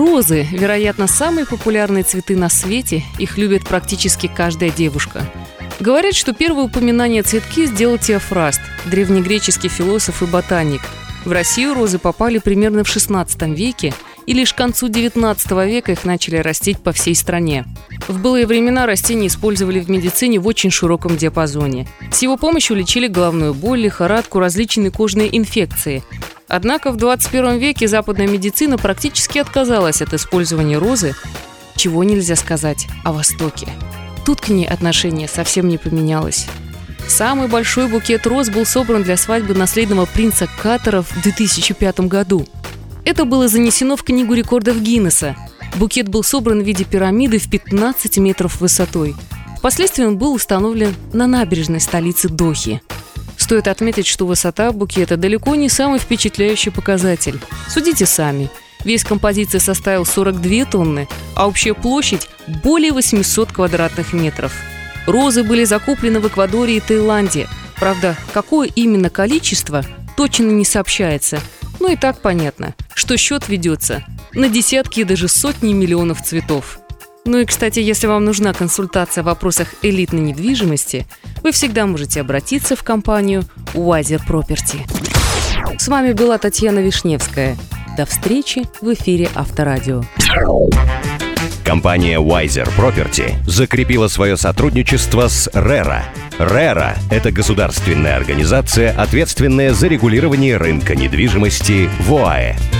Розы, вероятно, самые популярные цветы на свете, их любит практически каждая девушка. Говорят, что первое упоминание цветки сделал Теофраст, древнегреческий философ и ботаник. В Россию розы попали примерно в XVI веке, и лишь к концу XIX века их начали растить по всей стране. В былые времена растения использовали в медицине в очень широком диапазоне. С его помощью лечили головную боль, лихорадку, различные кожные инфекции. Однако в 21 веке западная медицина практически отказалась от использования розы, чего нельзя сказать о Востоке. Тут к ней отношение совсем не поменялось. Самый большой букет роз был собран для свадьбы наследного принца Катара в 2005 году. Это было занесено в Книгу рекордов Гиннесса. Букет был собран в виде пирамиды в 15 метров высотой. Впоследствии он был установлен на набережной столицы Дохи. Стоит отметить, что высота букета далеко не самый впечатляющий показатель. Судите сами. Вес композиции составил 42 тонны, а общая площадь – более 800 квадратных метров. Розы были закуплены в Эквадоре и Таиланде. Правда, какое именно количество, точно не сообщается. Но и так понятно, что счет ведется на десятки и даже сотни миллионов цветов. Ну и, кстати, если вам нужна консультация в вопросах элитной недвижимости, вы всегда можете обратиться в компанию Wiser Property. С вами была Татьяна Вишневская. До встречи в эфире Авторадио. Компания Wiser Property закрепила свое сотрудничество с RERA. RERA – это государственная организация, ответственная за регулирование рынка недвижимости в ОАЭ.